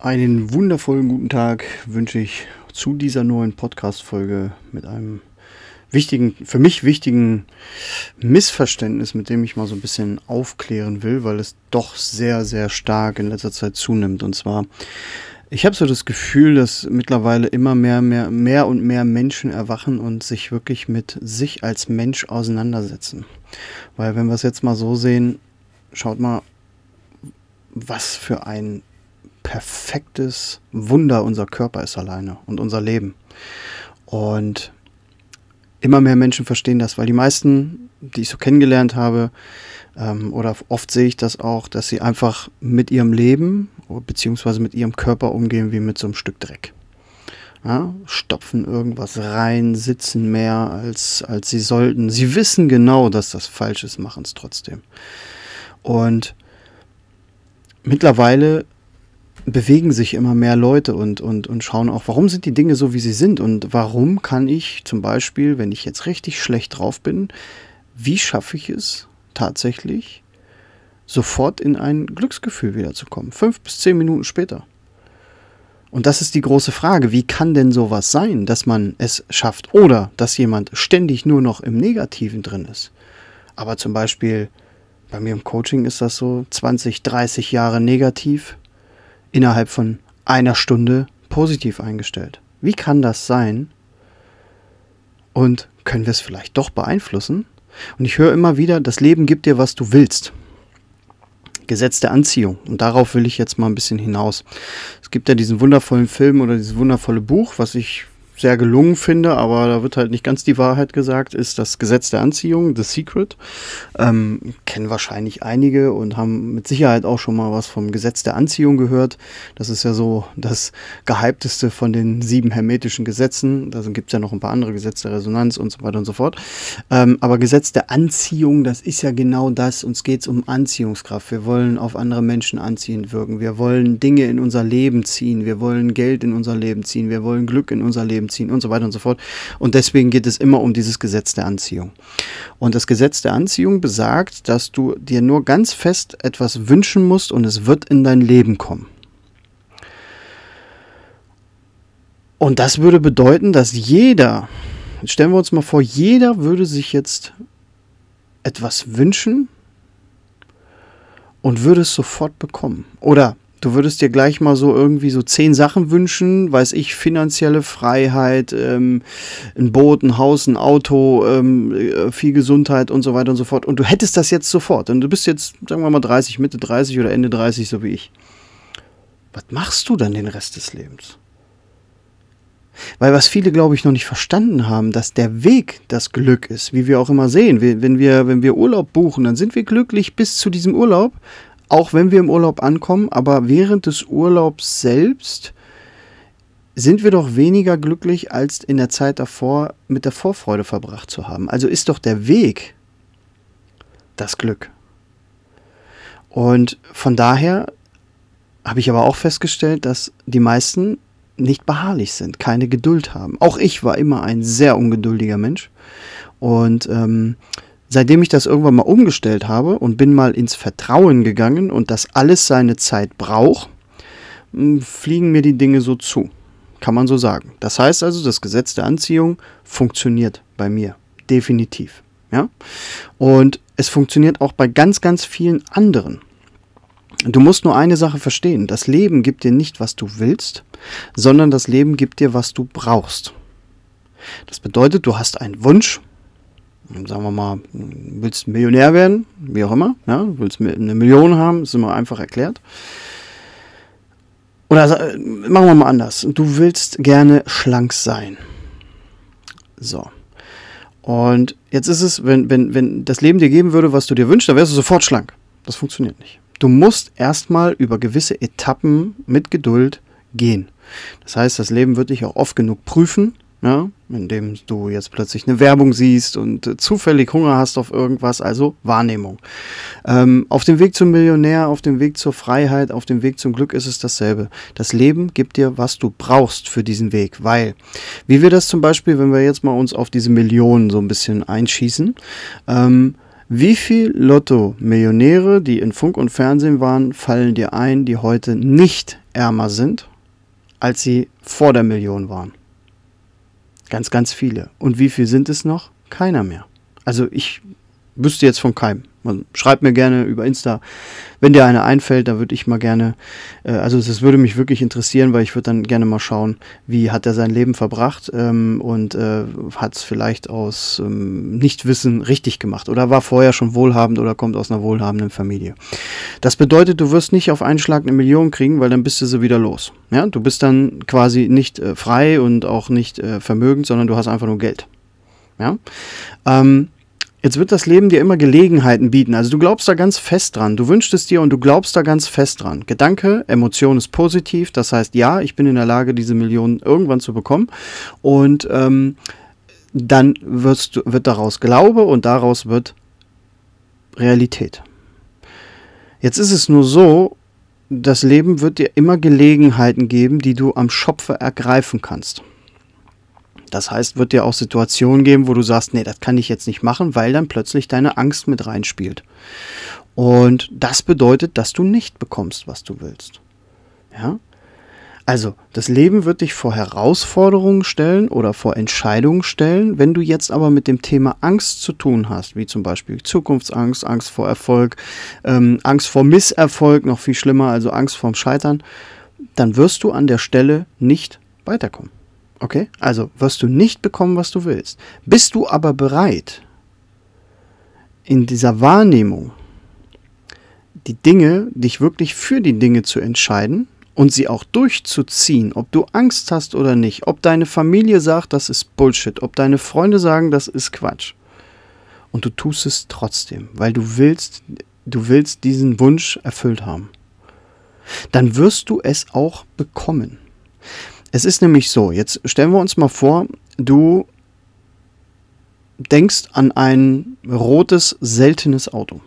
Einen wundervollen guten Tag wünsche ich zu dieser neuen Podcast-Folge mit einem wichtigen, für mich wichtigen Missverständnis, mit dem ich mal so ein bisschen aufklären will, weil es doch sehr, sehr stark in letzter Zeit zunimmt. Und zwar, ich habe so das Gefühl, dass mittlerweile immer mehr, mehr, mehr und mehr Menschen erwachen und sich wirklich mit sich als Mensch auseinandersetzen. Weil wenn wir es jetzt mal so sehen, schaut mal, was für ein perfektes Wunder unser Körper ist alleine und unser Leben. Und immer mehr Menschen verstehen das, weil die meisten, die ich so kennengelernt habe, ähm, oder oft sehe ich das auch, dass sie einfach mit ihrem Leben beziehungsweise mit ihrem Körper umgehen wie mit so einem Stück Dreck. Ja, stopfen irgendwas rein, sitzen mehr als, als sie sollten. Sie wissen genau, dass das falsch ist, machen es trotzdem. Und mittlerweile bewegen sich immer mehr Leute und, und, und schauen auch, warum sind die Dinge so, wie sie sind und warum kann ich zum Beispiel, wenn ich jetzt richtig schlecht drauf bin, wie schaffe ich es tatsächlich, sofort in ein Glücksgefühl wiederzukommen? Fünf bis zehn Minuten später. Und das ist die große Frage, wie kann denn sowas sein, dass man es schafft oder dass jemand ständig nur noch im Negativen drin ist? Aber zum Beispiel bei mir im Coaching ist das so 20, 30 Jahre negativ, innerhalb von einer Stunde positiv eingestellt. Wie kann das sein? Und können wir es vielleicht doch beeinflussen? Und ich höre immer wieder, das Leben gibt dir, was du willst. Gesetz der Anziehung. Und darauf will ich jetzt mal ein bisschen hinaus. Es gibt ja diesen wundervollen Film oder dieses wundervolle Buch, was ich sehr gelungen finde, aber da wird halt nicht ganz die Wahrheit gesagt, ist das Gesetz der Anziehung, The Secret. Ähm, kennen wahrscheinlich einige und haben mit Sicherheit auch schon mal was vom Gesetz der Anziehung gehört. Das ist ja so das gehypteste von den sieben hermetischen Gesetzen. Da gibt es ja noch ein paar andere Gesetze der Resonanz und so weiter und so fort. Ähm, aber Gesetz der Anziehung, das ist ja genau das. Uns geht es um Anziehungskraft. Wir wollen auf andere Menschen anziehend wirken. Wir wollen Dinge in unser Leben ziehen. Wir wollen Geld in unser Leben ziehen. Wir wollen Glück in unser Leben ziehen und so weiter und so fort. Und deswegen geht es immer um dieses Gesetz der Anziehung. Und das Gesetz der Anziehung besagt, dass du dir nur ganz fest etwas wünschen musst und es wird in dein Leben kommen. Und das würde bedeuten, dass jeder, stellen wir uns mal vor, jeder würde sich jetzt etwas wünschen und würde es sofort bekommen. Oder du würdest dir gleich mal so irgendwie so zehn Sachen wünschen, weiß ich, finanzielle Freiheit, ähm, ein Boot, ein Haus, ein Auto, ähm, äh, viel Gesundheit und so weiter und so fort. Und du hättest das jetzt sofort. Und du bist jetzt, sagen wir mal, 30, Mitte 30 oder Ende 30, so wie ich. Was machst du dann den Rest des Lebens? Weil was viele, glaube ich, noch nicht verstanden haben, dass der Weg das Glück ist, wie wir auch immer sehen. wenn, wir, wenn wir Urlaub buchen, dann sind wir glücklich bis zu diesem Urlaub, auch wenn wir im Urlaub ankommen, aber während des Urlaubs selbst sind wir doch weniger glücklich, als in der Zeit davor mit der Vorfreude verbracht zu haben. Also ist doch der Weg das Glück. Und von daher habe ich aber auch festgestellt, dass die meisten nicht beharrlich sind, keine Geduld haben. Auch ich war immer ein sehr ungeduldiger Mensch. Und ähm, seitdem ich das irgendwann mal umgestellt habe und bin mal ins Vertrauen gegangen und das alles seine Zeit braucht, hm, fliegen mir die Dinge so zu. Kann man so sagen. Das heißt also, das Gesetz der Anziehung funktioniert bei mir. Definitiv. Ja? Und es funktioniert auch bei ganz, ganz vielen anderen. Du musst nur eine Sache verstehen. Das Leben gibt dir nicht, was du willst, sondern das Leben gibt dir, was du brauchst. Das bedeutet, du hast einen Wunsch, sagen wir mal, willst Millionär werden, wie auch immer, ja, willst eine Million haben, ist immer einfach erklärt. Oder machen wir mal anders. Du willst gerne schlank sein. So. Und jetzt ist es, wenn, wenn, wenn das Leben dir geben würde, was du dir wünschst, dann wärst du sofort schlank. Das funktioniert nicht. Du musst erstmal über gewisse Etappen mit Geduld gehen. Das heißt, das Leben wird dich auch oft genug prüfen, ja, indem du jetzt plötzlich eine Werbung siehst und äh, zufällig Hunger hast auf irgendwas, also Wahrnehmung. Ähm, auf dem Weg zum Millionär, auf dem Weg zur Freiheit, auf dem Weg zum Glück ist es dasselbe. Das Leben gibt dir, was du brauchst für diesen Weg, weil, wie wir das zum Beispiel, wenn wir jetzt mal uns auf diese Millionen so ein bisschen einschießen, ähm, wie viel Lotto-Millionäre, die in Funk und Fernsehen waren, fallen dir ein, die heute nicht ärmer sind, als sie vor der Million waren. Ganz, ganz viele. Und wie viel sind es noch? Keiner mehr. Also ich wüsste jetzt von keinem. Man schreibt mir gerne über Insta, wenn dir eine einfällt, da würde ich mal gerne, äh, also das würde mich wirklich interessieren, weil ich würde dann gerne mal schauen, wie hat er sein Leben verbracht ähm, und äh, hat es vielleicht aus ähm, Nichtwissen richtig gemacht oder war vorher schon wohlhabend oder kommt aus einer wohlhabenden Familie. Das bedeutet, du wirst nicht auf einen Schlag eine Million kriegen, weil dann bist du sie wieder los. Ja? Du bist dann quasi nicht äh, frei und auch nicht äh, vermögend, sondern du hast einfach nur Geld. Ja? Ähm, Jetzt wird das Leben dir immer Gelegenheiten bieten. Also du glaubst da ganz fest dran. Du wünschst es dir und du glaubst da ganz fest dran. Gedanke, Emotion ist positiv. Das heißt, ja, ich bin in der Lage, diese Millionen irgendwann zu bekommen. Und ähm, dann wirst, wird daraus Glaube und daraus wird Realität. Jetzt ist es nur so, das Leben wird dir immer Gelegenheiten geben, die du am Schopfe ergreifen kannst. Das heißt, wird dir auch Situationen geben, wo du sagst, nee, das kann ich jetzt nicht machen, weil dann plötzlich deine Angst mit reinspielt. Und das bedeutet, dass du nicht bekommst, was du willst. Ja? Also, das Leben wird dich vor Herausforderungen stellen oder vor Entscheidungen stellen. Wenn du jetzt aber mit dem Thema Angst zu tun hast, wie zum Beispiel Zukunftsangst, Angst vor Erfolg, ähm, Angst vor Misserfolg, noch viel schlimmer, also Angst vorm Scheitern, dann wirst du an der Stelle nicht weiterkommen. Okay? Also wirst du nicht bekommen, was du willst. Bist du aber bereit, in dieser Wahrnehmung die Dinge, dich wirklich für die Dinge zu entscheiden und sie auch durchzuziehen, ob du Angst hast oder nicht, ob deine Familie sagt, das ist Bullshit, ob deine Freunde sagen, das ist Quatsch. Und du tust es trotzdem, weil du willst, du willst diesen Wunsch erfüllt haben. Dann wirst du es auch bekommen. Es ist nämlich so, jetzt stellen wir uns mal vor, du denkst an ein rotes, seltenes Auto.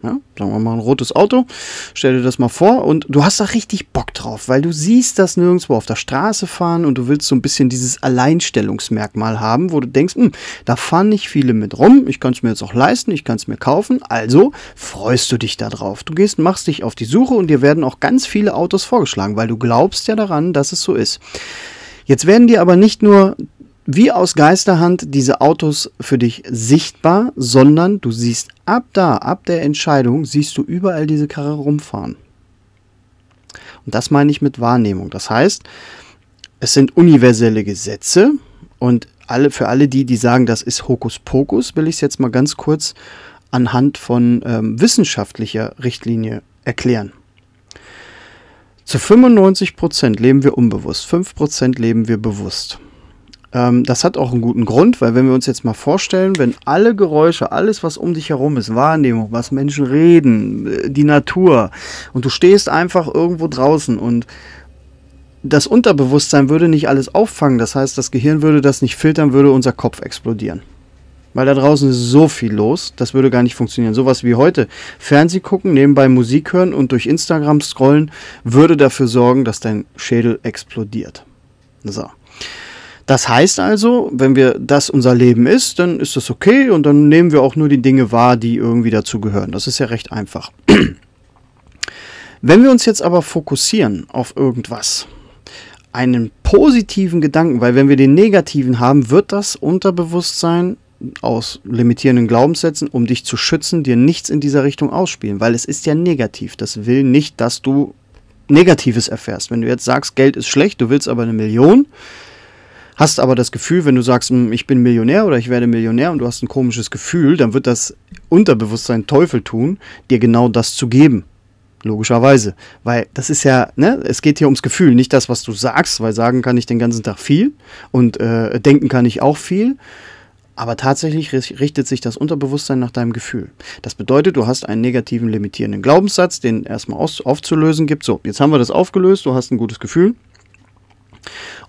Ja, sagen wir mal ein rotes Auto. Stell dir das mal vor und du hast da richtig Bock drauf, weil du siehst das nirgendwo auf der Straße fahren und du willst so ein bisschen dieses Alleinstellungsmerkmal haben, wo du denkst, hm, da fahren nicht viele mit rum, ich kann es mir jetzt auch leisten, ich kann es mir kaufen, also freust du dich da drauf. Du gehst, machst dich auf die Suche und dir werden auch ganz viele Autos vorgeschlagen, weil du glaubst ja daran, dass es so ist. Jetzt werden dir aber nicht nur wie aus Geisterhand diese Autos für dich sichtbar, sondern du siehst ab da, ab der Entscheidung, siehst du überall diese Karre rumfahren. Und das meine ich mit Wahrnehmung. Das heißt, es sind universelle Gesetze und alle, für alle die, die sagen, das ist Hokuspokus, will ich es jetzt mal ganz kurz anhand von ähm, wissenschaftlicher Richtlinie erklären. Zu 95% leben wir unbewusst, 5% leben wir bewusst. Ähm, das hat auch einen guten Grund, weil wenn wir uns jetzt mal vorstellen, wenn alle Geräusche, alles, was um dich herum ist, Wahrnehmung, was Menschen reden, äh, die Natur, und du stehst einfach irgendwo draußen und das Unterbewusstsein würde nicht alles auffangen, das heißt, das Gehirn würde das nicht filtern, würde unser Kopf explodieren. Weil da draußen ist so viel los, das würde gar nicht funktionieren. Sowas wie heute. Fernseh gucken, nebenbei Musik hören und durch Instagram scrollen, würde dafür sorgen, dass dein Schädel explodiert. So. Das heißt also, wenn wir das unser Leben ist, dann ist das okay und dann nehmen wir auch nur die Dinge wahr, die irgendwie dazu gehören. Das ist ja recht einfach. Wenn wir uns jetzt aber fokussieren auf irgendwas, einen positiven Gedanken, weil wenn wir den negativen haben, wird das Unterbewusstsein aus limitierenden Glaubenssätzen, um dich zu schützen, dir nichts in dieser Richtung ausspielen, weil es ist ja negativ. Das will nicht, dass du Negatives erfährst. Wenn du jetzt sagst, Geld ist schlecht, du willst aber eine Million, hast aber das Gefühl, wenn du sagst, hm, ich bin Millionär oder ich werde Millionär und du hast ein komisches Gefühl, dann wird das Unterbewusstsein Teufel tun, dir genau das zu geben. Logischerweise. Weil das ist ja, ne, es geht hier ums Gefühl, nicht das, was du sagst, weil sagen kann ich den ganzen Tag viel und äh, denken kann ich auch viel. Aber tatsächlich richtet sich das Unterbewusstsein nach deinem Gefühl. Das bedeutet, du hast einen negativen limitierenden Glaubenssatz, den erstmal aufzulösen gibt. So, jetzt haben wir das aufgelöst, du hast ein gutes Gefühl.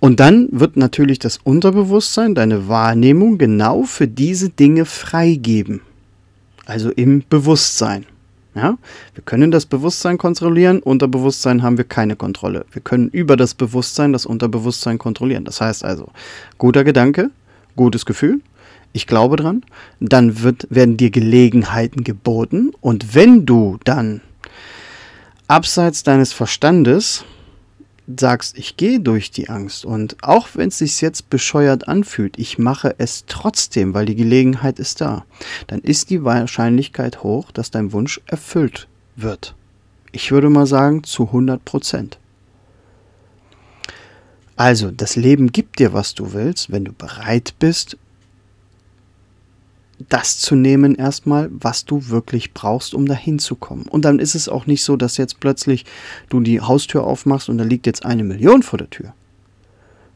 Und dann wird natürlich das Unterbewusstsein, deine Wahrnehmung genau für diese Dinge freigeben. Also im Bewusstsein. Ja? Wir können das Bewusstsein kontrollieren, Unterbewusstsein haben wir keine Kontrolle. Wir können über das Bewusstsein das Unterbewusstsein kontrollieren. Das heißt also, guter Gedanke, gutes Gefühl, ich glaube dran, dann wird, werden dir Gelegenheiten geboten und wenn du dann abseits deines Verstandes sagst, ich gehe durch die Angst und auch wenn es sich jetzt bescheuert anfühlt, ich mache es trotzdem, weil die Gelegenheit ist da, dann ist die Wahrscheinlichkeit hoch, dass dein Wunsch erfüllt wird. Ich würde mal sagen zu 100 Prozent. Also, das Leben gibt dir, was du willst, wenn du bereit bist, das zu nehmen erstmal, was du wirklich brauchst, um dahin zu kommen. Und dann ist es auch nicht so, dass jetzt plötzlich du die Haustür aufmachst und da liegt jetzt eine Million vor der Tür.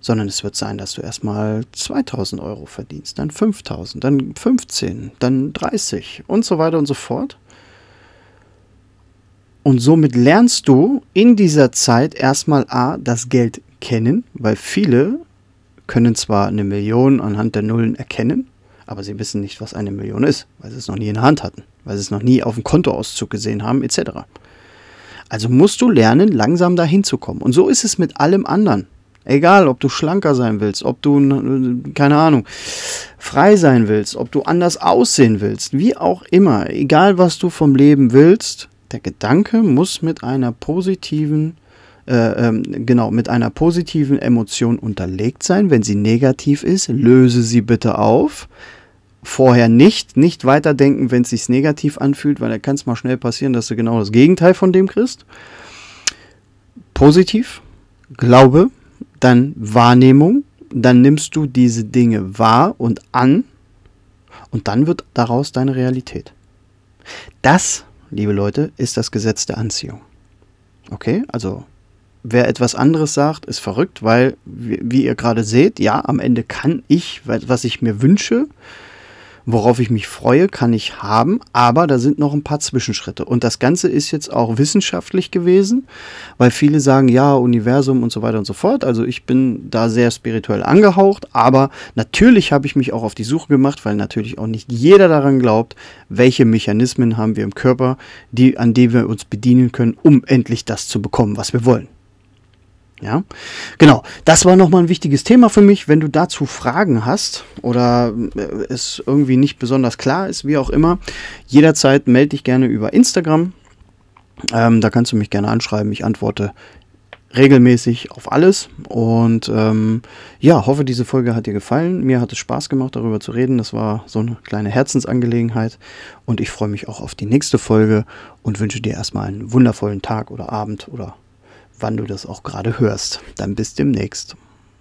Sondern es wird sein, dass du erstmal 2000 Euro verdienst, dann 5000, dann 15, dann 30 und so weiter und so fort. Und somit lernst du in dieser Zeit erstmal A, das Geld kennen, weil viele können zwar eine Million anhand der Nullen erkennen, aber sie wissen nicht, was eine Million ist, weil sie es noch nie in der Hand hatten, weil sie es noch nie auf dem Kontoauszug gesehen haben, etc. Also musst du lernen, langsam dahin zu kommen. Und so ist es mit allem anderen. Egal, ob du schlanker sein willst, ob du, keine Ahnung, frei sein willst, ob du anders aussehen willst, wie auch immer, egal was du vom Leben willst, der Gedanke muss mit einer positiven, äh, ähm, genau, mit einer positiven Emotion unterlegt sein. Wenn sie negativ ist, löse sie bitte auf vorher nicht, nicht weiterdenken, wenn es sich negativ anfühlt, weil da kann es mal schnell passieren, dass du genau das Gegenteil von dem kriegst. Positiv, Glaube, dann Wahrnehmung, dann nimmst du diese Dinge wahr und an und dann wird daraus deine Realität. Das, liebe Leute, ist das Gesetz der Anziehung. Okay, also wer etwas anderes sagt, ist verrückt, weil, wie, wie ihr gerade seht, ja, am Ende kann ich, was ich mir wünsche, worauf ich mich freue, kann ich haben, aber da sind noch ein paar Zwischenschritte. Und das Ganze ist jetzt auch wissenschaftlich gewesen, weil viele sagen, ja, Universum und so weiter und so fort. Also ich bin da sehr spirituell angehaucht, aber natürlich habe ich mich auch auf die Suche gemacht, weil natürlich auch nicht jeder daran glaubt, welche Mechanismen haben wir im Körper, die, an die wir uns bedienen können, um endlich das zu bekommen, was wir wollen. Ja, genau. Das war nochmal ein wichtiges Thema für mich. Wenn du dazu Fragen hast oder äh, es irgendwie nicht besonders klar ist, wie auch immer, jederzeit melde dich gerne über Instagram. Ähm, da kannst du mich gerne anschreiben. Ich antworte regelmäßig auf alles. Und ähm, ja, hoffe, diese Folge hat dir gefallen. Mir hat es Spaß gemacht, darüber zu reden. Das war so eine kleine Herzensangelegenheit. Und ich freue mich auch auf die nächste Folge und wünsche dir erstmal einen wundervollen Tag oder Abend oder wann du das auch gerade hörst. Dann bis demnächst.